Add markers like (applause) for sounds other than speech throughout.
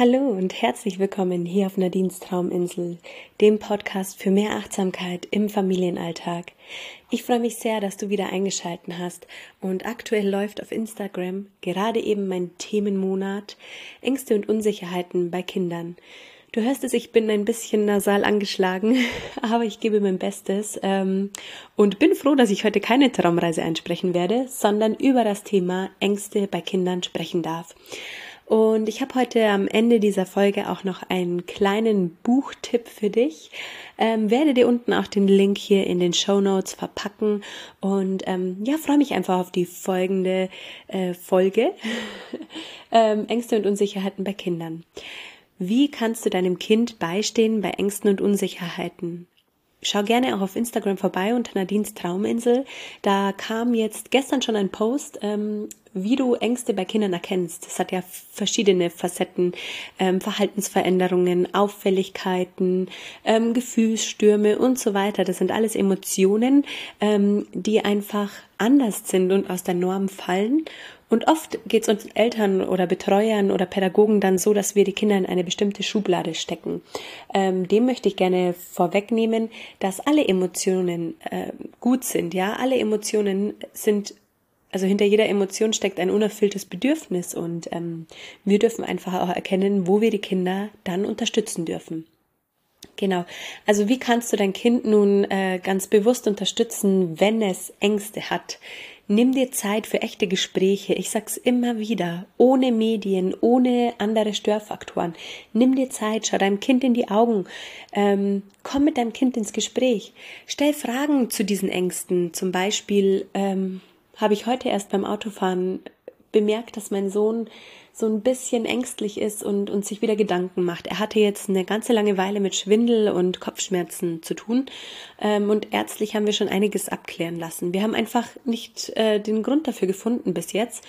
Hallo und herzlich willkommen hier auf Nadines Trauminsel, dem Podcast für mehr Achtsamkeit im Familienalltag. Ich freue mich sehr, dass du wieder eingeschalten hast und aktuell läuft auf Instagram gerade eben mein Themenmonat Ängste und Unsicherheiten bei Kindern. Du hörst es, ich bin ein bisschen nasal angeschlagen, (laughs) aber ich gebe mein Bestes ähm, und bin froh, dass ich heute keine Traumreise einsprechen werde, sondern über das Thema Ängste bei Kindern sprechen darf. Und ich habe heute am Ende dieser Folge auch noch einen kleinen Buchtipp für dich. Ähm, werde dir unten auch den Link hier in den Show Notes verpacken und ähm, ja, freue mich einfach auf die folgende äh, Folge. (laughs) ähm, Ängste und Unsicherheiten bei Kindern. Wie kannst du deinem Kind beistehen bei Ängsten und Unsicherheiten? Schau gerne auch auf Instagram vorbei unter Nadines Trauminsel. Da kam jetzt gestern schon ein Post, ähm, wie du Ängste bei Kindern erkennst. Das hat ja verschiedene Facetten, ähm, Verhaltensveränderungen, Auffälligkeiten, ähm, Gefühlsstürme und so weiter. Das sind alles Emotionen, ähm, die einfach anders sind und aus der Norm fallen und oft geht es uns Eltern oder Betreuern oder Pädagogen dann so, dass wir die Kinder in eine bestimmte Schublade stecken. Ähm, dem möchte ich gerne vorwegnehmen, dass alle Emotionen äh, gut sind. Ja, alle Emotionen sind also hinter jeder Emotion steckt ein unerfülltes Bedürfnis und ähm, wir dürfen einfach auch erkennen, wo wir die Kinder dann unterstützen dürfen. Genau. Also wie kannst du dein Kind nun äh, ganz bewusst unterstützen, wenn es Ängste hat? Nimm dir Zeit für echte Gespräche. Ich sag's immer wieder. Ohne Medien, ohne andere Störfaktoren. Nimm dir Zeit, schau deinem Kind in die Augen. Ähm, komm mit deinem Kind ins Gespräch. Stell Fragen zu diesen Ängsten. Zum Beispiel ähm, habe ich heute erst beim Autofahren bemerkt, dass mein Sohn so ein bisschen ängstlich ist und, und sich wieder Gedanken macht. Er hatte jetzt eine ganze lange Weile mit Schwindel und Kopfschmerzen zu tun ähm, und ärztlich haben wir schon einiges abklären lassen. Wir haben einfach nicht äh, den Grund dafür gefunden bis jetzt.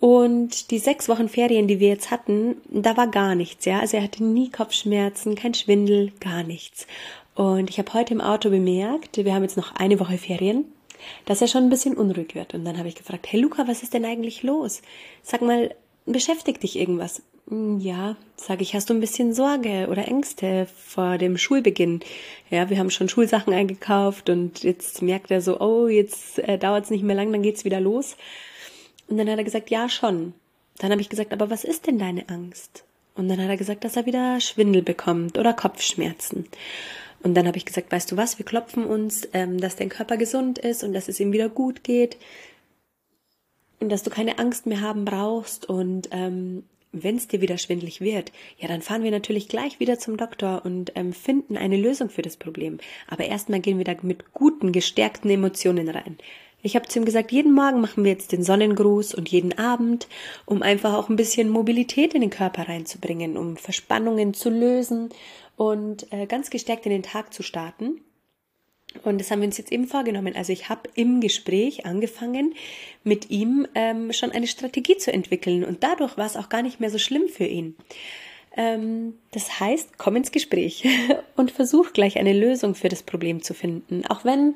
Und die sechs Wochen Ferien, die wir jetzt hatten, da war gar nichts, ja. Also er hatte nie Kopfschmerzen, kein Schwindel, gar nichts. Und ich habe heute im Auto bemerkt, wir haben jetzt noch eine Woche Ferien, dass er schon ein bisschen unruhig wird. Und dann habe ich gefragt, hey Luca, was ist denn eigentlich los? Sag mal, beschäftigt dich irgendwas? Hm, ja, sage ich, hast du ein bisschen Sorge oder Ängste vor dem Schulbeginn? Ja, wir haben schon Schulsachen eingekauft und jetzt merkt er so, oh, jetzt äh, dauert es nicht mehr lang, dann geht's wieder los. Und dann hat er gesagt, ja, schon. Dann habe ich gesagt, aber was ist denn deine Angst? Und dann hat er gesagt, dass er wieder Schwindel bekommt oder Kopfschmerzen. Und dann habe ich gesagt, weißt du was, wir klopfen uns, ähm, dass dein Körper gesund ist und dass es ihm wieder gut geht und dass du keine Angst mehr haben brauchst und ähm, wenn es dir wieder schwindlig wird, ja, dann fahren wir natürlich gleich wieder zum Doktor und ähm, finden eine Lösung für das Problem. Aber erstmal gehen wir da mit guten, gestärkten Emotionen rein. Ich habe zu ihm gesagt, jeden Morgen machen wir jetzt den Sonnengruß und jeden Abend, um einfach auch ein bisschen Mobilität in den Körper reinzubringen, um Verspannungen zu lösen und äh, ganz gestärkt in den Tag zu starten. Und das haben wir uns jetzt eben vorgenommen. Also ich habe im Gespräch angefangen, mit ihm ähm, schon eine Strategie zu entwickeln. Und dadurch war es auch gar nicht mehr so schlimm für ihn. Ähm, das heißt, komm ins Gespräch (laughs) und versuch gleich eine Lösung für das Problem zu finden. Auch wenn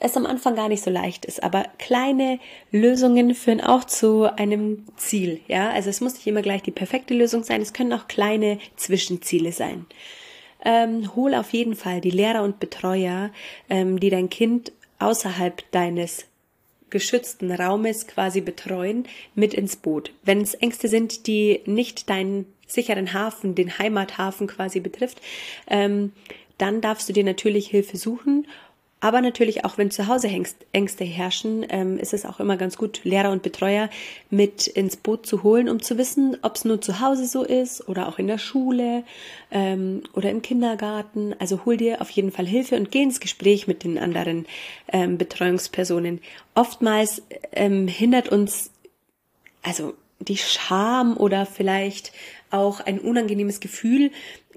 es am Anfang gar nicht so leicht ist. Aber kleine Lösungen führen auch zu einem Ziel. Ja, also es muss nicht immer gleich die perfekte Lösung sein. Es können auch kleine Zwischenziele sein ähm, hol auf jeden Fall die Lehrer und Betreuer, ähm, die dein Kind außerhalb deines geschützten Raumes quasi betreuen, mit ins Boot. Wenn es Ängste sind, die nicht deinen sicheren Hafen, den Heimathafen quasi betrifft, ähm, dann darfst du dir natürlich Hilfe suchen aber natürlich auch, wenn zu Hause Ängste herrschen, ähm, ist es auch immer ganz gut, Lehrer und Betreuer mit ins Boot zu holen, um zu wissen, ob es nur zu Hause so ist oder auch in der Schule ähm, oder im Kindergarten. Also hol dir auf jeden Fall Hilfe und geh ins Gespräch mit den anderen ähm, Betreuungspersonen. Oftmals hindert uns, also die Scham oder vielleicht auch ein unangenehmes Gefühl,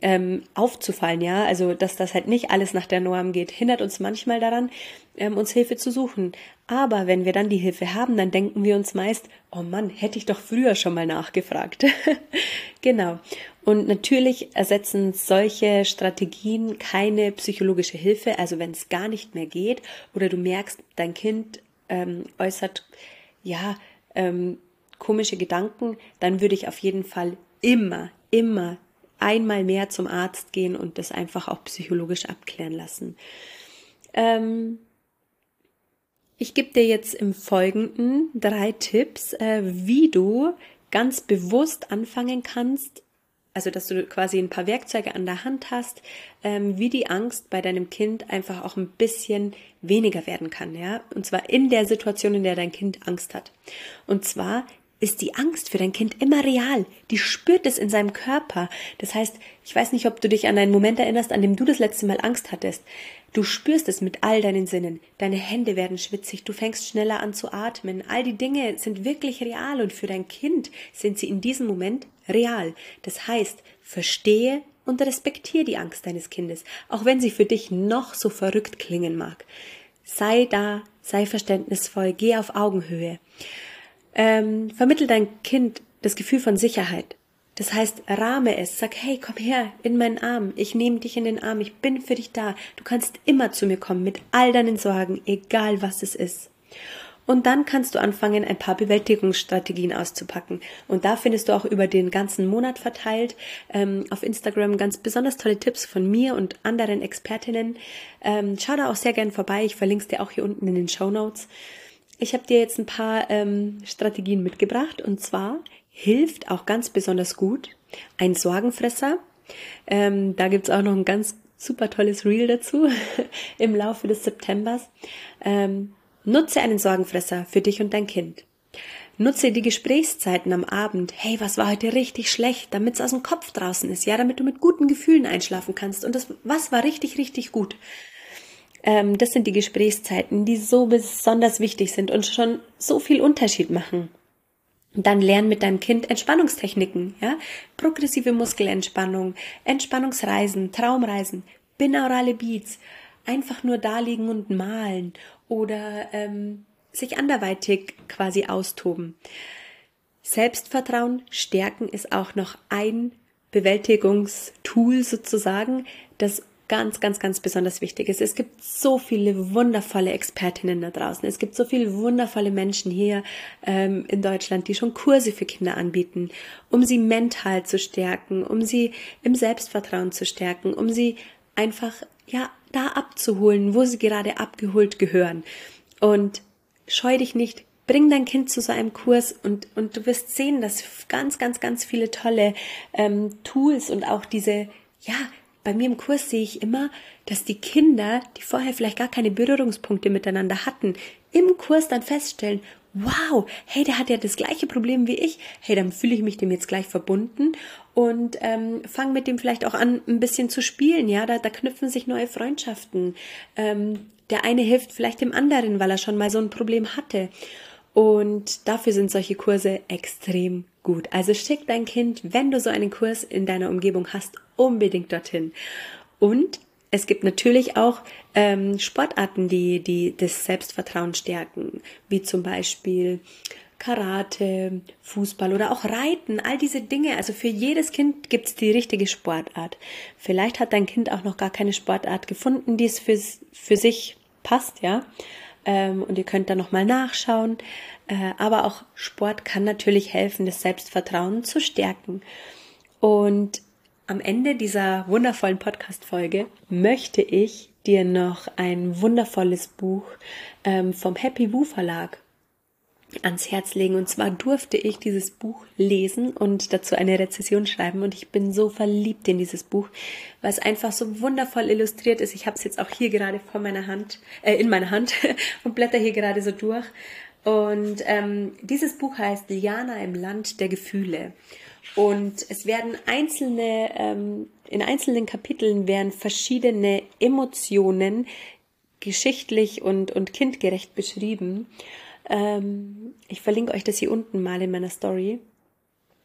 ähm, aufzufallen, ja, also dass das halt nicht alles nach der Norm geht, hindert uns manchmal daran, ähm, uns Hilfe zu suchen. Aber wenn wir dann die Hilfe haben, dann denken wir uns meist, oh Mann, hätte ich doch früher schon mal nachgefragt. (laughs) genau. Und natürlich ersetzen solche Strategien keine psychologische Hilfe. Also wenn es gar nicht mehr geht oder du merkst, dein Kind ähm, äußert ja ähm, komische Gedanken, dann würde ich auf jeden Fall immer, immer einmal mehr zum Arzt gehen und das einfach auch psychologisch abklären lassen. Ähm, ich gebe dir jetzt im Folgenden drei Tips, äh, wie du ganz bewusst anfangen kannst, also dass du quasi ein paar Werkzeuge an der Hand hast, ähm, wie die Angst bei deinem Kind einfach auch ein bisschen weniger werden kann, ja. Und zwar in der Situation, in der dein Kind Angst hat. Und zwar ist die Angst für dein Kind immer real. Die spürt es in seinem Körper. Das heißt, ich weiß nicht, ob du dich an einen Moment erinnerst, an dem du das letzte Mal Angst hattest. Du spürst es mit all deinen Sinnen. Deine Hände werden schwitzig, du fängst schneller an zu atmen. All die Dinge sind wirklich real und für dein Kind sind sie in diesem Moment real. Das heißt, verstehe und respektiere die Angst deines Kindes, auch wenn sie für dich noch so verrückt klingen mag. Sei da, sei verständnisvoll, geh auf Augenhöhe. Ähm, vermittel dein Kind das Gefühl von Sicherheit. Das heißt, rahme es, sag, hey, komm her in meinen Arm, ich nehme dich in den Arm, ich bin für dich da, du kannst immer zu mir kommen mit all deinen Sorgen, egal was es ist. Und dann kannst du anfangen, ein paar Bewältigungsstrategien auszupacken. Und da findest du auch über den ganzen Monat verteilt ähm, auf Instagram ganz besonders tolle Tipps von mir und anderen Expertinnen. Ähm, schau da auch sehr gern vorbei. Ich verlinke es dir auch hier unten in den Show Notes. Ich habe dir jetzt ein paar ähm, Strategien mitgebracht und zwar hilft auch ganz besonders gut ein Sorgenfresser. Ähm, da gibt's auch noch ein ganz super tolles Reel dazu (laughs) im Laufe des Septembers. Ähm, nutze einen Sorgenfresser für dich und dein Kind. Nutze die Gesprächszeiten am Abend. Hey, was war heute richtig schlecht, damit es aus dem Kopf draußen ist, ja, damit du mit guten Gefühlen einschlafen kannst. Und das, was war richtig, richtig gut. Ähm, das sind die Gesprächszeiten, die so besonders wichtig sind und schon so viel Unterschied machen. Dann lern mit deinem Kind Entspannungstechniken, ja, progressive Muskelentspannung, Entspannungsreisen, Traumreisen, binaurale Beats, einfach nur da liegen und malen oder ähm, sich anderweitig quasi austoben. Selbstvertrauen stärken ist auch noch ein Bewältigungstool sozusagen, das ganz, ganz, ganz besonders wichtig ist. Es gibt so viele wundervolle Expertinnen da draußen. Es gibt so viele wundervolle Menschen hier ähm, in Deutschland, die schon Kurse für Kinder anbieten, um sie mental zu stärken, um sie im Selbstvertrauen zu stärken, um sie einfach, ja, da abzuholen, wo sie gerade abgeholt gehören. Und scheu dich nicht, bring dein Kind zu so einem Kurs und, und du wirst sehen, dass ganz, ganz, ganz viele tolle ähm, Tools und auch diese, ja, bei mir im Kurs sehe ich immer, dass die Kinder, die vorher vielleicht gar keine Berührungspunkte miteinander hatten, im Kurs dann feststellen, wow, hey, der hat ja das gleiche Problem wie ich, hey, dann fühle ich mich dem jetzt gleich verbunden und ähm, fange mit dem vielleicht auch an, ein bisschen zu spielen, ja, da, da knüpfen sich neue Freundschaften. Ähm, der eine hilft vielleicht dem anderen, weil er schon mal so ein Problem hatte. Und dafür sind solche Kurse extrem gut. Also schick dein Kind, wenn du so einen Kurs in deiner Umgebung hast, unbedingt dorthin. Und es gibt natürlich auch ähm, Sportarten, die, die das Selbstvertrauen stärken, wie zum Beispiel Karate, Fußball oder auch Reiten, all diese Dinge. Also für jedes Kind gibt's die richtige Sportart. Vielleicht hat dein Kind auch noch gar keine Sportart gefunden, die es für, für sich passt, ja. Ähm, und ihr könnt da nochmal nachschauen. Äh, aber auch Sport kann natürlich helfen, das Selbstvertrauen zu stärken. Und am Ende dieser wundervollen Podcast-Folge möchte ich dir noch ein wundervolles Buch ähm, vom Happy Woo Verlag ans Herz legen. Und zwar durfte ich dieses Buch lesen und dazu eine Rezession schreiben. Und ich bin so verliebt in dieses Buch, weil es einfach so wundervoll illustriert ist. Ich habe es jetzt auch hier gerade vor meiner Hand, äh, in meiner Hand (laughs) und blätter hier gerade so durch. Und ähm, dieses Buch heißt Liana im Land der Gefühle. Und es werden einzelne, ähm, in einzelnen Kapiteln werden verschiedene Emotionen geschichtlich und, und kindgerecht beschrieben. Ähm, ich verlinke euch das hier unten mal in meiner Story,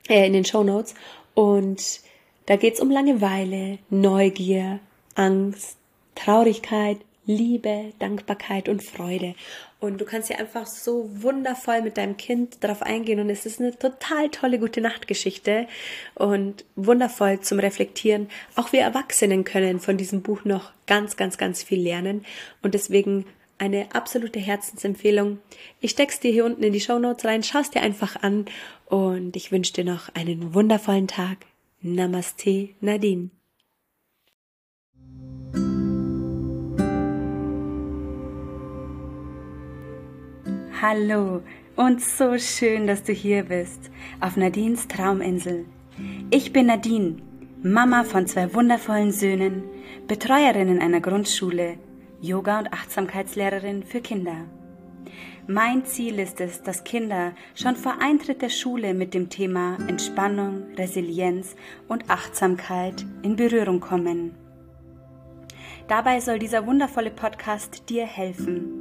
äh, in den Show Notes. Und da geht's um Langeweile, Neugier, Angst, Traurigkeit, Liebe, Dankbarkeit und Freude. Und du kannst ja einfach so wundervoll mit deinem Kind darauf eingehen und es ist eine total tolle gute Nachtgeschichte und wundervoll zum Reflektieren. Auch wir Erwachsenen können von diesem Buch noch ganz, ganz, ganz viel lernen und deswegen eine absolute Herzensempfehlung. Ich steck's dir hier unten in die Show Notes rein, schaust dir einfach an und ich wünsche dir noch einen wundervollen Tag. Namaste, Nadine. Hallo und so schön, dass du hier bist auf Nadines Trauminsel. Ich bin Nadine, Mama von zwei wundervollen Söhnen, Betreuerin in einer Grundschule, Yoga- und Achtsamkeitslehrerin für Kinder. Mein Ziel ist es, dass Kinder schon vor Eintritt der Schule mit dem Thema Entspannung, Resilienz und Achtsamkeit in Berührung kommen. Dabei soll dieser wundervolle Podcast dir helfen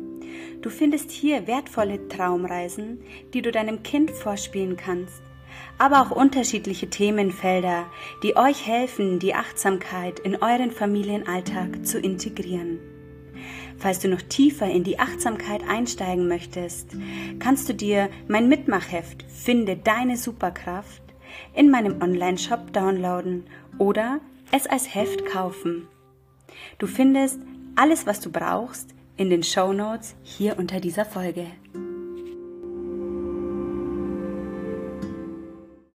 Du findest hier wertvolle Traumreisen, die du deinem Kind vorspielen kannst, aber auch unterschiedliche Themenfelder, die euch helfen, die Achtsamkeit in euren Familienalltag zu integrieren. Falls du noch tiefer in die Achtsamkeit einsteigen möchtest, kannst du dir mein Mitmachheft Finde deine Superkraft in meinem Online-Shop downloaden oder es als Heft kaufen. Du findest alles, was du brauchst, in den Show Notes hier unter dieser Folge.